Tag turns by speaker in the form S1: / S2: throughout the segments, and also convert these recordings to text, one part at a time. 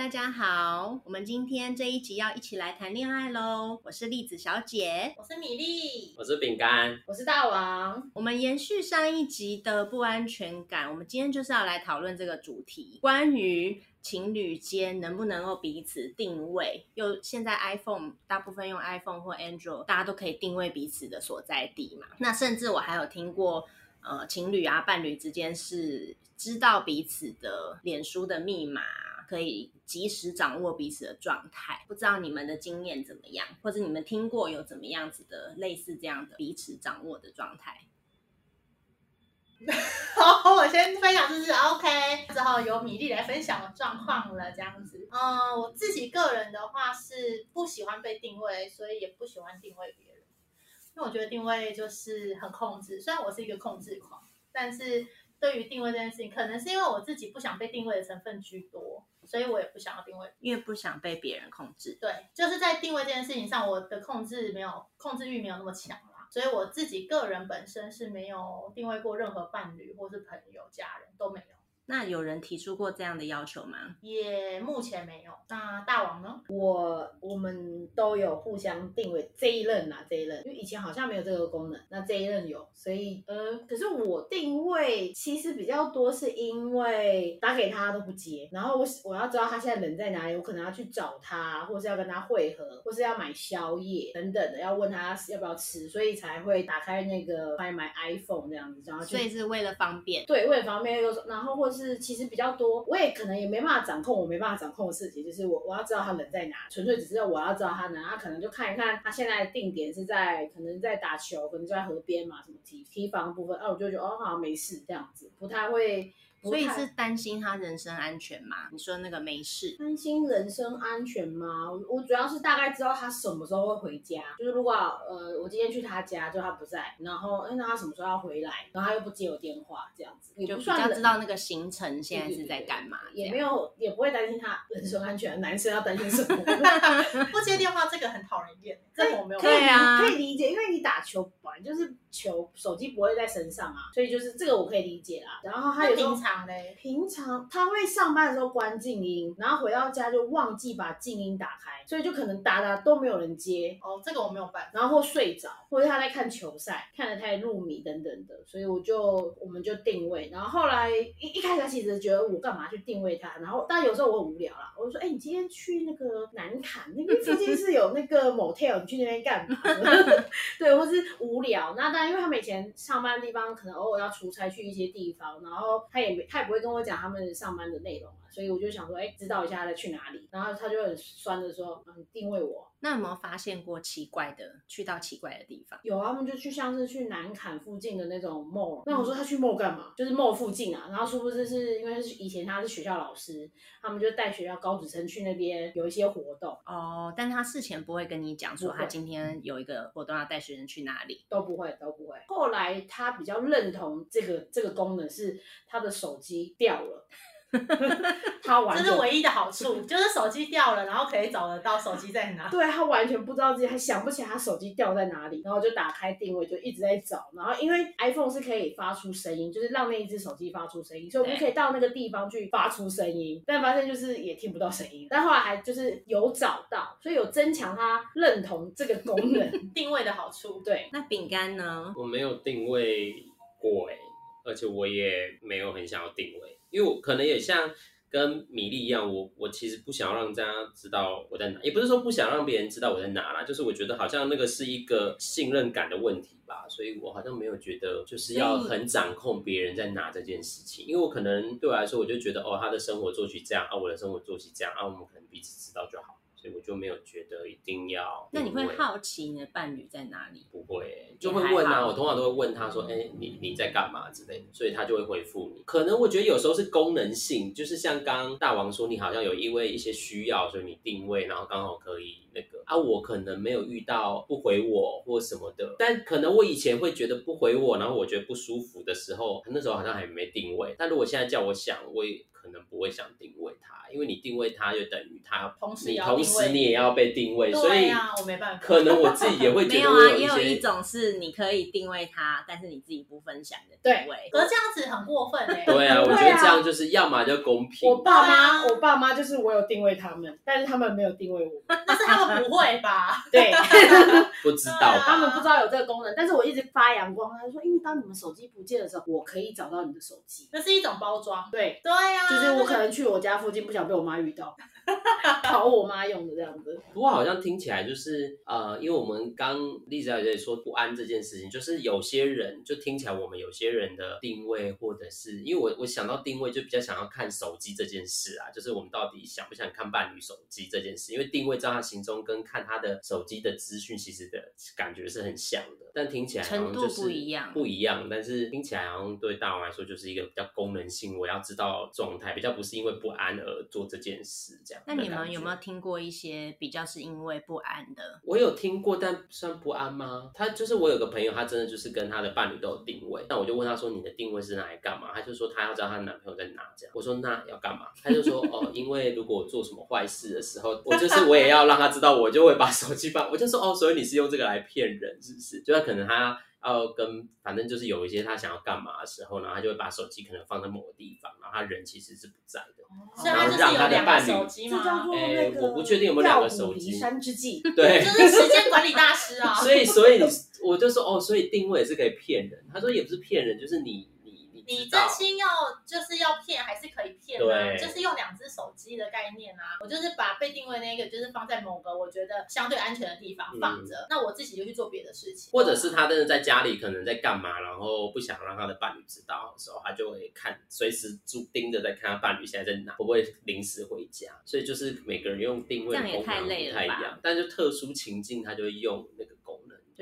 S1: 大家好，我们今天这一集要一起来谈恋爱喽。我是栗子小姐，
S2: 我是米粒，
S3: 我是饼干，
S4: 我是大王。
S1: 我们延续上一集的不安全感，我们今天就是要来讨论这个主题，关于情侣间能不能够彼此定位。又现在 iPhone 大部分用 iPhone 或 Android，大家都可以定位彼此的所在地嘛。那甚至我还有听过，呃，情侣啊伴侣之间是知道彼此的脸书的密码。可以及时掌握彼此的状态，不知道你们的经验怎么样，或者你们听过有怎么样子的类似这样的彼此掌握的状态？
S2: 好，我先分享就是 OK，之后由米粒来分享的状况了，这样子。嗯，我自己个人的话是不喜欢被定位，所以也不喜欢定位别人，因为我觉得定位就是很控制。虽然我是一个控制狂，但是对于定位这件事情，可能是因为我自己不想被定位的成分居多。所以我也不想要定位，
S1: 因为不想被别人控制。
S2: 对，就是在定位这件事情上，我的控制没有控制欲没有那么强啦。所以我自己个人本身是没有定位过任何伴侣或是朋友、家人。
S1: 那有人提出过这样的要求吗？
S2: 也目前没有。那大王呢？
S4: 我我们都有互相定位这一任啊，这一任，因为以前好像没有这个功能，那这一任有，所以呃，可是我定位其实比较多是因为打给他都不接，然后我我要知道他现在人在哪里，我可能要去找他，或是要跟他会合，或是要买宵夜等等的，要问他要不要吃，所以才会打开那个买买 iPhone 这样子，然后
S1: 所以是为了方便，
S4: 对，为了方便又，然后或是。是，其实比较多，我也可能也没办法掌控，我没办法掌控的事情，就是我我要知道他人在哪，纯粹只是我要知道他人，他可能就看一看他现在定点是在，可能在打球，可能就在河边嘛，什么提提防部分，啊，我就觉得哦，好像没事这样子，不太会。
S1: 所以是担心他人身安全吗？你说那个没事，
S4: 担心人身安全吗？我主要是大概知道他什么时候会回家，就是如果呃我今天去他家，就他不在，然后哎那他什么时候要回来，然后他又不接我电话，这样子
S1: 就比较知道那个行程现在是在干嘛，
S4: 也没有也不会担心他人身安全。男生要担心什么？
S2: 不接电话这个很讨人厌，这我没有
S4: 可以啊，可以理解，因为你打球本来就是球，手机不会在身上啊，所以就是这个我可以理解啦。然后他有
S2: 平常。
S4: 平常他会上班的时候关静音，然后回到家就忘记把静音打开，所以就可能打打都没有人接。
S2: 哦，这个我没有办法。
S4: 然后或睡着，或者他在看球赛，看得太入迷等等的，所以我就我们就定位。然后后来一一开始其实觉得我干嘛去定位他，然后但有时候我很无聊啦，我就说，哎，你今天去那个南坎那个附近是有那个 motel，你去那边干嘛？对，或是无聊。那当因为他每天上班的地方可能偶尔要出差去一些地方，然后他也没。他也不会跟我讲他们上班的内容，所以我就想说，哎，知道一下他在去哪里。然后他就很酸的说，嗯，定位我。
S1: 那有没有发现过奇怪的，去到奇怪的地方？
S4: 有啊，他们就去像是去南坎附近的那种 mall。那我说他去 mall 干嘛？就是 mall 附近啊。然后殊不知是因为是以前他是学校老师，他们就带学校高职生去那边有一些活动。
S1: 哦，但他事前不会跟你讲说他今天有一个活动要带学生去哪里，
S4: 都不会，都不会。后来他比较认同这个这个功能是他的手机掉了。他完
S2: 这是唯一的好处，就是手机掉了，然后可以找得到手机在哪。
S4: 对他完全不知道自己，还想不起来他手机掉在哪里，然后就打开定位，就一直在找。然后因为 iPhone 是可以发出声音，就是让那一只手机发出声音，所以我们可以到那个地方去发出声音。但发现就是也听不到声音。但后来还就是有找到，所以有增强他认同这个功能
S2: 定位的好处。
S4: 对，
S1: 那饼干呢？
S3: 我没有定位过哎，而且我也没有很想要定位。因为我可能也像跟米粒一样，我我其实不想要让大家知道我在哪，也不是说不想让别人知道我在哪啦，就是我觉得好像那个是一个信任感的问题吧，所以我好像没有觉得就是要很掌控别人在哪这件事情，因为我可能对我来说，我就觉得哦，他的生活作息这样啊，我的生活作息这样啊，我们可能彼此知道就好。所以我就没有觉得一定要。
S1: 那你会好奇你的伴侣在哪里？
S3: 不会，就会问啊。我通常都会问他说：“哎，你你在干嘛？”之类的，所以他就会回复你。可能我觉得有时候是功能性，就是像刚刚大王说，你好像有因为一些需要，所以你定位，然后刚好可以那个啊。我可能没有遇到不回我或什么的，但可能我以前会觉得不回我，然后我觉得不舒服的时候，那时候好像还没定位。但如果现在叫我想，我也可能不会想定位他。因为你定位他，就等于他
S2: 同时
S3: 你同时你也要被定位，所以
S2: 我没办法。
S3: 可能我自己也会 觉得
S1: 没有啊，也有一种是你可以定位他，但是你自己不分享的定位。
S2: 可是这样子很过分哎、
S3: 对啊，我觉得这样就是要么就公平，
S4: 我爸妈，我爸妈就是我有定位他们，但是他们没有定位我。
S2: 但是他们不会吧？
S4: 对，
S3: 不知道
S2: 啊
S4: 他们不知道有这个功能，但是我一直发扬光，他说，因为当你们手机不见的时候，我可以找到你的手机。
S2: 那是一种包装。
S4: 对，
S2: 对呀、啊，
S4: 就是我可能去我家附近，不想被我妈遇到，讨我妈用的这样子。
S3: 不过好像听起来就是呃，因为我们刚丽莎也在说不安这件事情，就是有些人就听起来我们有些人的定位，或者是因为我我想到定位就比较想要看手机这件事啊，就是我们到底想不想看伴侣手机这件事，因为定位在他心中跟看他的手机的资讯其实的感觉是很像的，但听起来好像
S1: 程度
S3: 就是
S1: 不一样
S3: 不一样，但是听起来好像对大王来说就是一个比较功能性，我要知道状态，比较不是因为不安而做这件事这样。
S1: 那你们有没有？听过一些比较是因为不安的？
S3: 我有听过，但算不安吗？他就是我有个朋友，他真的就是跟他的伴侣都有定位。那我就问他说：“你的定位是拿来干嘛？”他就说他要知道她男朋友在哪。这样我说那要干嘛？他就说哦，因为如果我做什么坏事的时候，我就是我也要让他知道，我就会把手机放。我就说哦，所以你是用这个来骗人，是不是？就他可能他。要跟反正就是有一些他想要干嘛的时候，然后他就会把手机可能放在某个地方，然后他人其实是不在的。
S2: 所以他就是有两个手机吗？
S4: 这叫做那个
S3: 哎我不确定有没有两个手机
S4: 山之计。
S3: 对，
S2: 就是时间管理大师啊。
S3: 所以，所以我就说哦，所以定位也是可以骗人。他说也不是骗人，就是你你
S2: 真心要就是要骗，还是可以骗啊？
S3: 对
S2: 就是用两只手机的概念啊。我就是把被定位那个，就是放在某个我觉得相对安全的地方放着，那我自己就去做别的事情。
S3: 或者是他真的在家里可能在干嘛，然后不想让他的伴侣知道的时候，他就会看，随时注盯着在看他伴侣现在在哪，会不会临时回家。所以就是每个人用定位的
S1: 这样也太
S3: 功能
S1: 累了吧
S3: 不太一样，但就特殊情境他就会用那个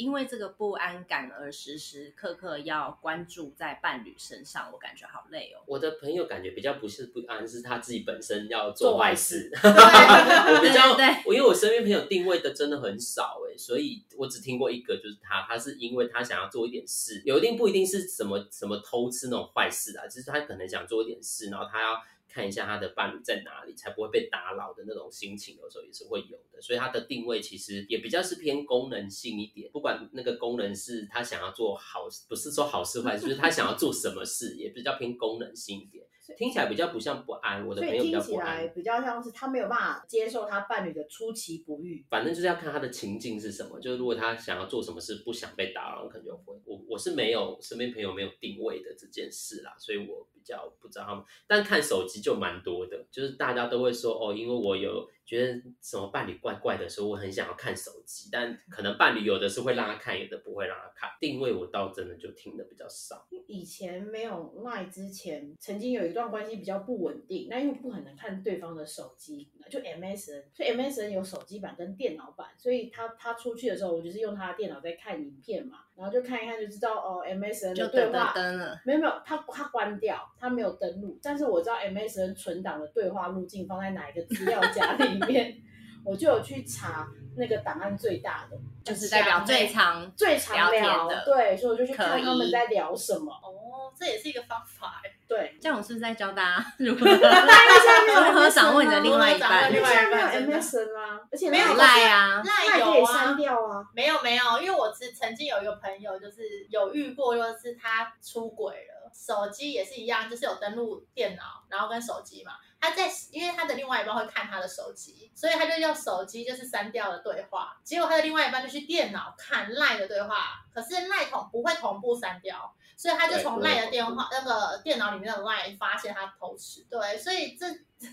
S1: 因为这个不安感而时时刻刻要关注在伴侣身上，我感觉好累哦。
S3: 我的朋友感觉比较不是不安，是他自己本身要
S4: 做坏
S3: 事。比较，我因为我身边朋友定位的真的很少哎，所以我只听过一个，就是他，他是因为他想要做一点事，有一定不一定是什么什么偷吃那种坏事啊，就是他可能想做一点事，然后他要看一下他的伴侣在哪里，才不会被打扰的那种心情，有时候也是会有的。所以他的定位其实也比较是偏功能性一点，不管那个功能是他想要做好，不是说好事坏事，就是他想要做什么事，也比较偏功能性一点。听起来比较不像不安，我的朋友比
S4: 听起来
S3: 较不安。
S4: 比较像是他没有办法接受他伴侣的出其不意。
S3: 反正就是要看他的情境是什么，就是如果他想要做什么事，不想被打扰，可能就会。我我是没有身边朋友没有定位的这件事啦，所以我比较不知道他们。但看手机就蛮多的，就是大家都会说哦，因为我有觉得什么伴侣怪怪的时候，我很想要看手机，但可能伴侣有的是会让他看，有的不会让他看。定位我倒真的就听的比较少。
S4: 以前没有 Line 之前，曾经有一段关系比较不稳定，那因为不可能看对方的手机，就 MSN，所以 MSN 有手机版跟电脑版，所以他他出去的时候，我就是用他的电脑在看影片嘛，然后就看一看就知道哦 MSN 的对话
S1: 噔噔了，
S4: 没有没有，他他关掉，他没有登录，但是我知道 MSN 存档的对话路径放在哪一个资料夹里面，我就有去查那个档案最大的，
S1: 就是代表最长
S4: 最常
S1: 聊天的
S4: 对，所以我就去看他们在聊什么，
S2: 哦，这也是一个方法哎。
S4: 对。
S1: 这样我是不是在教大家 如何如何掌握你的另外一半？
S2: 另外
S4: 现在没有 MSN 啊，而且
S2: 没有
S4: 那
S1: 赖啊，
S2: 那
S4: 那可以
S2: 有啊
S4: 删，掉啊。
S2: 没有没有，因为我是曾经有一个朋友，就是有遇过，就是他出轨了，手机也是一样，就是有登录电脑，然后跟手机嘛。他在，因为他的另外一半会看他的手机，所以他就用手机就是删掉了对话。结果他的另外一半就去电脑看赖的对话，可是赖同不会同步删掉，所以他就从赖的电话那个电脑里面的赖发现他偷吃。对，所以这。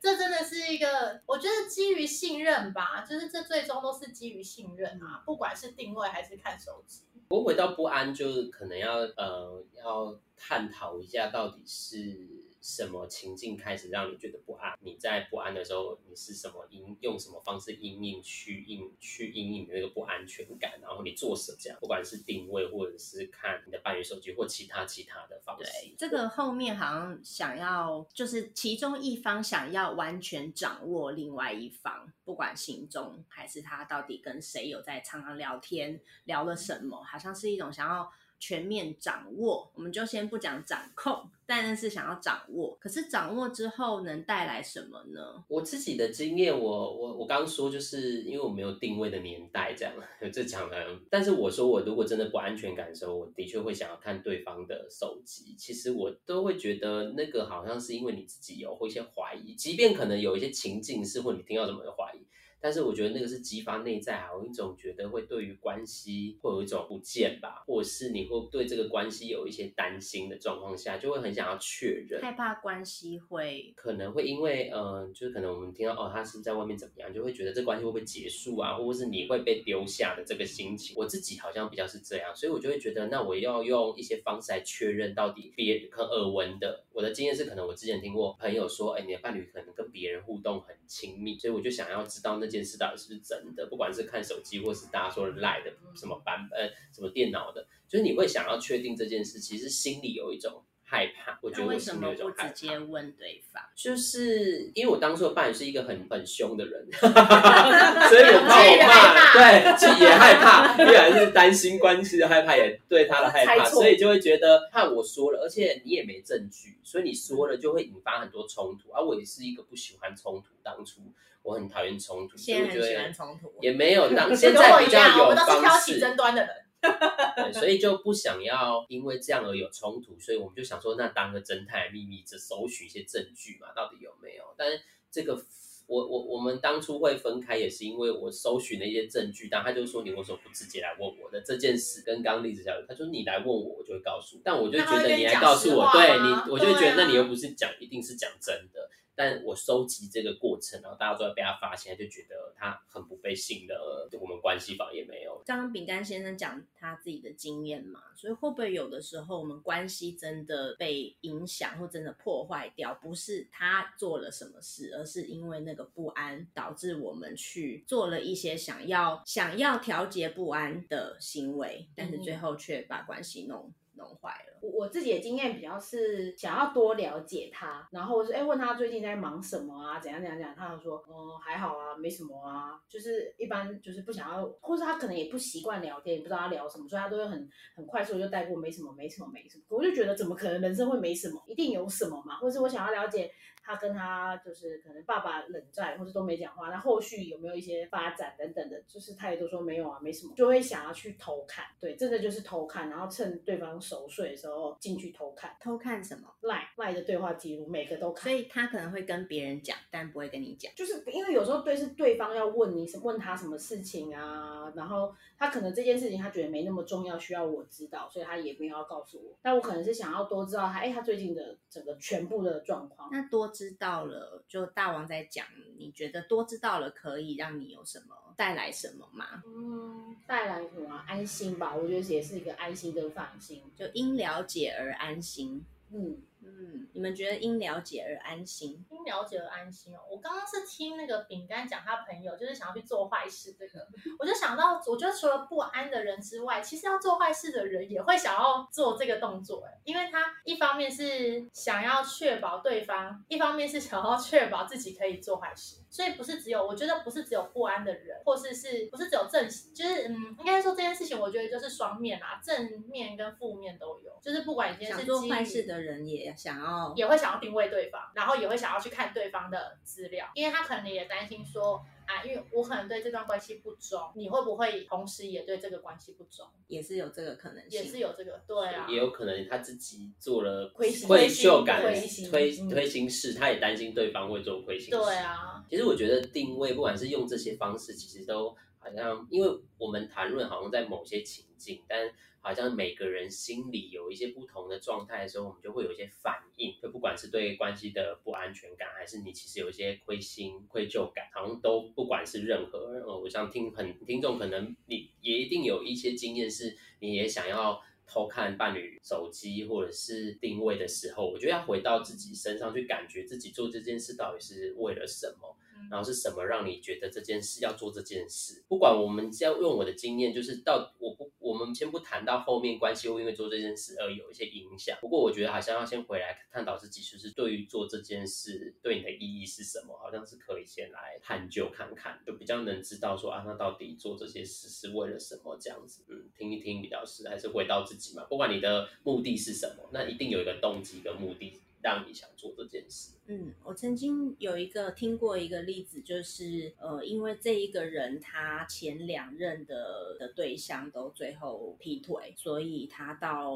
S2: 这真的是一个，我觉得基于信任吧，就是这最终都是基于信任啊，不管是定位还是看手机。
S3: 不过回到不安，就是可能要呃要探讨一下，到底是什么情境开始让你觉得不安？你在不安的时候，你是什么因用什么方式因应去应去因应你那个不安全感？然后你做什么这样，不管是定位或者是看你的伴侣手机或其他其他的方式
S1: 对，，这个后面好像想要，就是其中一方想要完全掌握另外一方，不管行踪还是他到底跟谁有在常常聊天，聊了什么，好像是一种想要全面掌握，我们就先不讲掌控，但是想要掌握。可是掌握之后能带来什么呢？
S3: 我自己的经验，我我我刚刚说，就是因为我没有定位的年代，这样 这讲的。但是我说，我如果真的不安全感的时候，我的确会想要看对方的手机。其实我都会觉得那个好像是因为你自己有会一些怀疑，即便可能有一些情境是或你听到什么的怀疑。但是我觉得那个是激发内在，还有一种觉得会对于关系会有一种不见吧，或者是你会对这个关系有一些担心的状况下，就会很想要确认，
S1: 害怕关系会
S3: 可能会因为嗯，就是可能我们听到哦，他是不是在外面怎么样，就会觉得这关系会不会结束啊，或者是你会被丢下的这个心情。我自己好像比较是这样，所以我就会觉得，那我要用一些方式来确认到底别可耳闻的。我的经验是，可能我之前听过朋友说，哎，你的伴侣可能跟别人互动很亲密，所以我就想要知道那。件事到底是不是真的？不管是看手机，或是大家说赖的什么版本、什么电脑的，就是你会想要确定这件事，其实心里有一种害怕。我觉得我
S1: 为什么不直接问对方？
S3: 就是因为我当初的伴侣是一个很很凶的人，所以我怕我怕，对，其实也害怕，依然是担心关系的害怕，也对他的害怕，所以就会觉得怕我说了，而且你也没证据，所以你说了就会引发很多冲突。而我也是一个不喜欢冲突，当初。我很讨厌冲突，
S1: 现在很喜欢冲突，
S3: 也没有当 现在比较有方式
S2: 争端的人，
S3: 对，所以就不想要因为这样而有冲突，所以我们就想说，那当个侦探秘密，这搜寻一些证据嘛，到底有没有？但是这个我我我们当初会分开，也是因为我搜寻了一些证据，但他就说你为什么不直接来问我的这件事？跟刚刚例子讲他说你来问我，我就会告诉，但我就觉得你来告诉我，对你，我就觉得那你又不是讲，一定是讲真的。但我收集这个过程，然后大家都在被他发现，就觉得他很不被信任，我们关系法也没有。
S1: 刚刚饼干先生讲他自己的经验嘛，所以会不会有的时候我们关系真的被影响或真的破坏掉，不是他做了什么事，而是因为那个不安导致我们去做了一些想要想要调节不安的行为，但是最后却把关系弄。弄坏了。
S4: 我我自己的经验比较是想要多了解他，然后是哎问他最近在忙什么啊，怎样怎样怎样，他就说哦还好啊，没什么啊，就是一般就是不想要，或是他可能也不习惯聊天，也不知道他聊什么，所以他都会很很快速就带过，没什么没什么没什么。我就觉得怎么可能人生会没什么，一定有什么嘛，或是我想要了解。他跟他就是可能爸爸冷战，或者都没讲话，那后续有没有一些发展等等的，就是他也都说没有啊，没什么，就会想要去偷看，对，真的就是偷看，然后趁对方熟睡的时候进去偷看，
S1: 偷看什么？
S4: 赖赖的对话记录，每个都看。
S1: 所以他可能会跟别人讲，但不会跟你讲，
S4: 就是因为有时候对是对方要问你什问他什么事情啊，然后他可能这件事情他觉得没那么重要，需要我知道，所以他也没有要告诉我，但我可能是想要多知道他，哎，他最近的整个全部的状况，
S1: 那多。知道了，就大王在讲，你觉得多知道了可以让你有什么带来什么吗？
S4: 嗯，带来什么安心吧？我觉得也是一个安心跟放心，
S1: 就因了解而安心。
S4: 嗯。
S1: 嗯，你们觉得因了解而安心？
S2: 因了解而安心哦。我刚刚是听那个饼干讲，他朋友就是想要去做坏事，这个 我就想到，我觉得除了不安的人之外，其实要做坏事的人也会想要做这个动作，哎，因为他一方面是想要确保对方，一方面是想要确保自己可以做坏事，所以不是只有，我觉得不是只有不安的人，或是是不是只有正，就是嗯，应该说这件事情，我觉得就是双面啊，正面跟负面都有，就是不管一件事，
S1: 做坏事的人也。想要
S2: 也会想要定位对方，然后也会想要去看对方的资料，因为他可能也担心说啊，因为我可能对这段关系不忠，你会不会同时也对这个关系不忠？
S1: 也是有这个可能性，
S2: 也是有这个，对啊，
S3: 也有可能他自己做了
S4: 亏
S3: 愧疚感、推推心事，他也担心对方会做亏心事。
S2: 对啊，
S3: 其实我觉得定位，不管是用这些方式，其实都好像，因为我们谈论好像在某些情境，但。好像每个人心里有一些不同的状态的时候，我们就会有一些反应。就不管是对关系的不安全感，还是你其实有一些亏心、愧疚感，好像都不管是任何。呃，我想听很听众可能你也一定有一些经验，是你也想要偷看伴侣手机或者是定位的时候，我觉得要回到自己身上去，感觉自己做这件事到底是为了什么。
S2: 嗯
S3: 然后是什么让你觉得这件事要做这件事？不管我们要用我的经验，就是到我不，我们先不谈到后面关系会因为做这件事而有一些影响。不过我觉得好像要先回来探讨自己，就是对于做这件事对你的意义是什么，好像是可以先来探究看看，就比较能知道说啊，那到底做这些事是为了什么这样子。嗯，听一听比较是，还是回到自己嘛。不管你的目的是什么，那一定有一个动机跟目的让你想做这件事。
S1: 嗯，我曾经有一个听过一个例子，就是呃，因为这一个人他前两任的的对象都最后劈腿，所以他到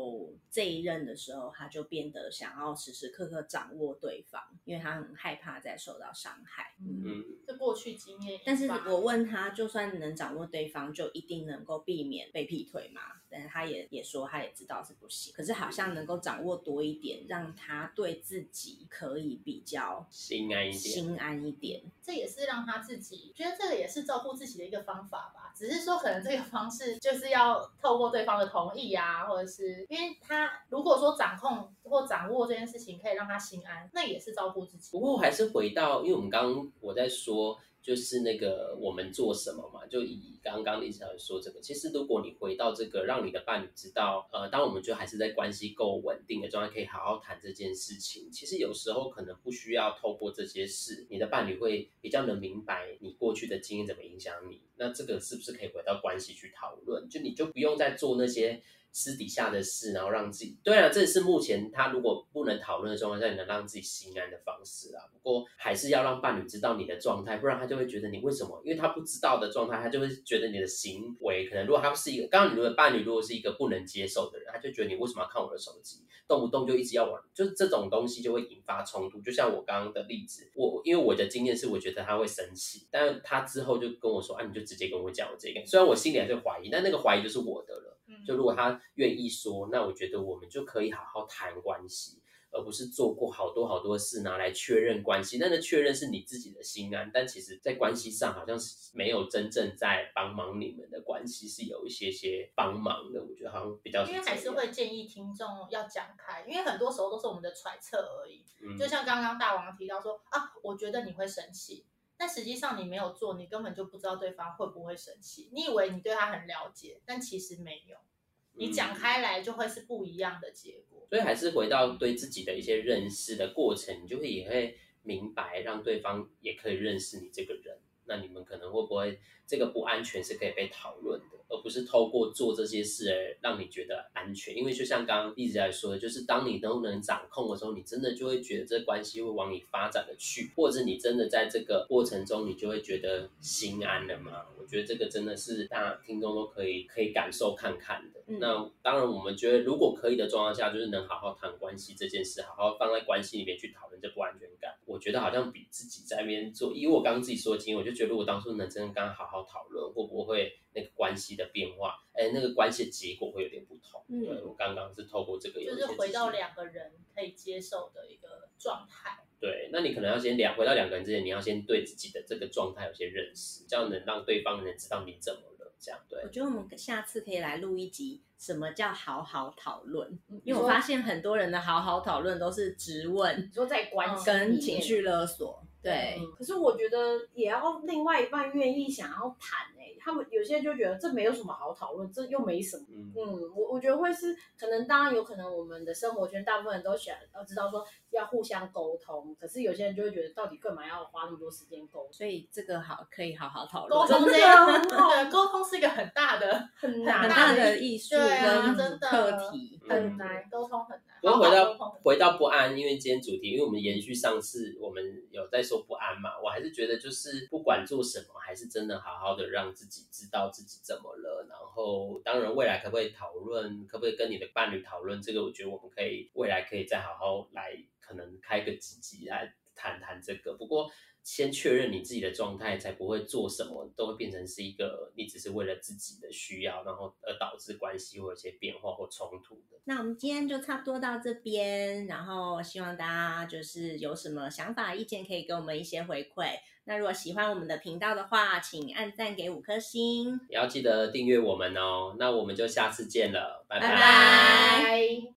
S1: 这一任的时候，他就变得想要时时刻刻掌握对方，因为他很害怕再受到伤害。
S2: 嗯，
S3: 嗯，
S2: 这过去经验，
S1: 但是我问他，就算能掌握对方，就一定能够避免被劈腿吗？但是他也也说，他也知道是不行。可是好像能够掌握多一点，让他对自己可以比较
S3: 心安一点。
S1: 心安一点。
S2: 这也是让他自己觉得这个也是照顾自己的一个方法吧。只是说可能这个方式就是要透过对方的同意啊，或者是因为他如果说掌控或掌握这件事情可以让他心安，那也是照顾自己
S3: 不。过还是回到，因为我们刚刚我在说，就是那个我们做什么嘛，就以刚刚李小姐说这个，其实如果你回到这个，让你的伴侣知道，呃，当我们就还是在关系够稳定的状态，可以好好谈这件事情。其实有时候可能不需要透过这些事，你的伴侣会比较能明白你过去的经验怎么影响你。那这个是不是可以回到关系去讨论？就你就不用再做那些。私底下的事，然后让自己对啊，这是目前他如果不能讨论的状况下，能让自己心安的方式啊。不过还是要让伴侣知道你的状态，不然他就会觉得你为什么？因为他不知道的状态，他就会觉得你的行为可能，如果他是一个，刚刚你的伴侣如果是一个不能接受的人，他就觉得你为什么要看我的手机，动不动就一直要玩，就是这种东西就会引发冲突。就像我刚刚的例子，我因为我的经验是，我觉得他会生气，但他之后就跟我说啊，你就直接跟我讲我这个，虽然我心里还是怀疑，但那个怀疑就是我的了。
S2: 嗯
S3: 就如果他愿意说，那我觉得我们就可以好好谈关系，而不是做过好多好多事拿来确认关系。那那确认是你自己的心安，但其实在关系上好像是没有真正在帮忙你们的关系，是有一些些帮忙的。我觉得好像比较
S2: 因为还是会建议听众要讲开，因为很多时候都是我们的揣测而已。
S3: 嗯
S2: 就像刚刚大王提到说啊，我觉得你会生气，但实际上你没有做，你根本就不知道对方会不会生气。你以为你对他很了解，但其实没有。你讲
S3: 嗯
S2: 开来就会是不一样的结果。
S3: 所以还是回到对自己的一些认识的过程，你就会也会明白，让对方也可以认识你这个人。那你们可能会不会这个不安全是可以被讨论的，而不是透过做这些事而让你觉得安全？因为就像刚刚一直在说的，就是当你都能掌控的时候，你真的就会觉得这关系会往你发展的去，或者你真的在这个过程中，你就会觉得心安了嘛？我觉得这个真的是大家听众都可以可以感受看看的。
S1: 嗯
S3: 那当然，我们觉得如果可以的状况下，就是能好好谈关系这件事，好好放在关系里面去讨论这不安全感。我觉得好像比自己在那边做，因为我刚刚自己说的经验，我就觉得如果当初能真的刚好好好讨论，会不会那个关系的变化，哎，那个关系的结果会有点不同。
S1: 嗯
S3: 对我刚刚是透过这个
S2: 就是回到两个人可以接受的一个状态。
S3: 对，那你可能要先两回到两个人之间，你要先对自己的这个状态有些认识，这样能让对方能知道你怎么了。这样对
S1: 我，觉得我们下次可以来录一集，什么叫好好讨论？
S2: 嗯
S1: 因为我发现很多人的好好讨论都是直问
S4: 你说在关系
S1: 跟情绪勒索。对，
S4: 嗯可是我觉得也要另外一半愿意想要谈诶、他们有些人就觉得这没有什么好讨论，这又没什么。
S3: 嗯。
S4: 嗯，我我觉得会是可能，当然有可能我们的生活圈大部分人都想要知道说要互相沟通，可是有些人就会觉得到底干嘛要花那么多时间沟通，
S1: 所以这个好可以好好讨论。
S2: 沟
S1: 论，
S2: 通这
S4: 真的
S2: 个，
S4: 很好
S2: 对，沟通是一个很大的、
S4: 很
S1: 大
S2: 的
S1: 的艺术
S2: 真的。
S1: 课题。
S2: 很难，沟通很难。
S3: 不过回到回到不安，因为今天主题，因为我们延续上次我们有在不安嘛，我还是觉得就是不管做什么，还是真的好好的让自己知道自己怎么了。然后，当然未来可不可以讨论，可不可以跟你的伴侣讨论这个？我觉得我们可以未来可以再好好来，可能开个几集来谈谈这个。不过。先确认你自己的状态，才不会做什么都会变成是一个你只是为了自己的需要，然后而导致关系会有一些变化或冲突的。
S1: 那我们今天就差不多到这边，然后希望大家就是有什么想法、意见，可以给我们一些回馈。那如果喜欢我们的频道的话，请按赞给五颗星，
S3: 也要记得订阅我们哦。那我们就下次见了，拜
S1: 拜拜
S4: 拜。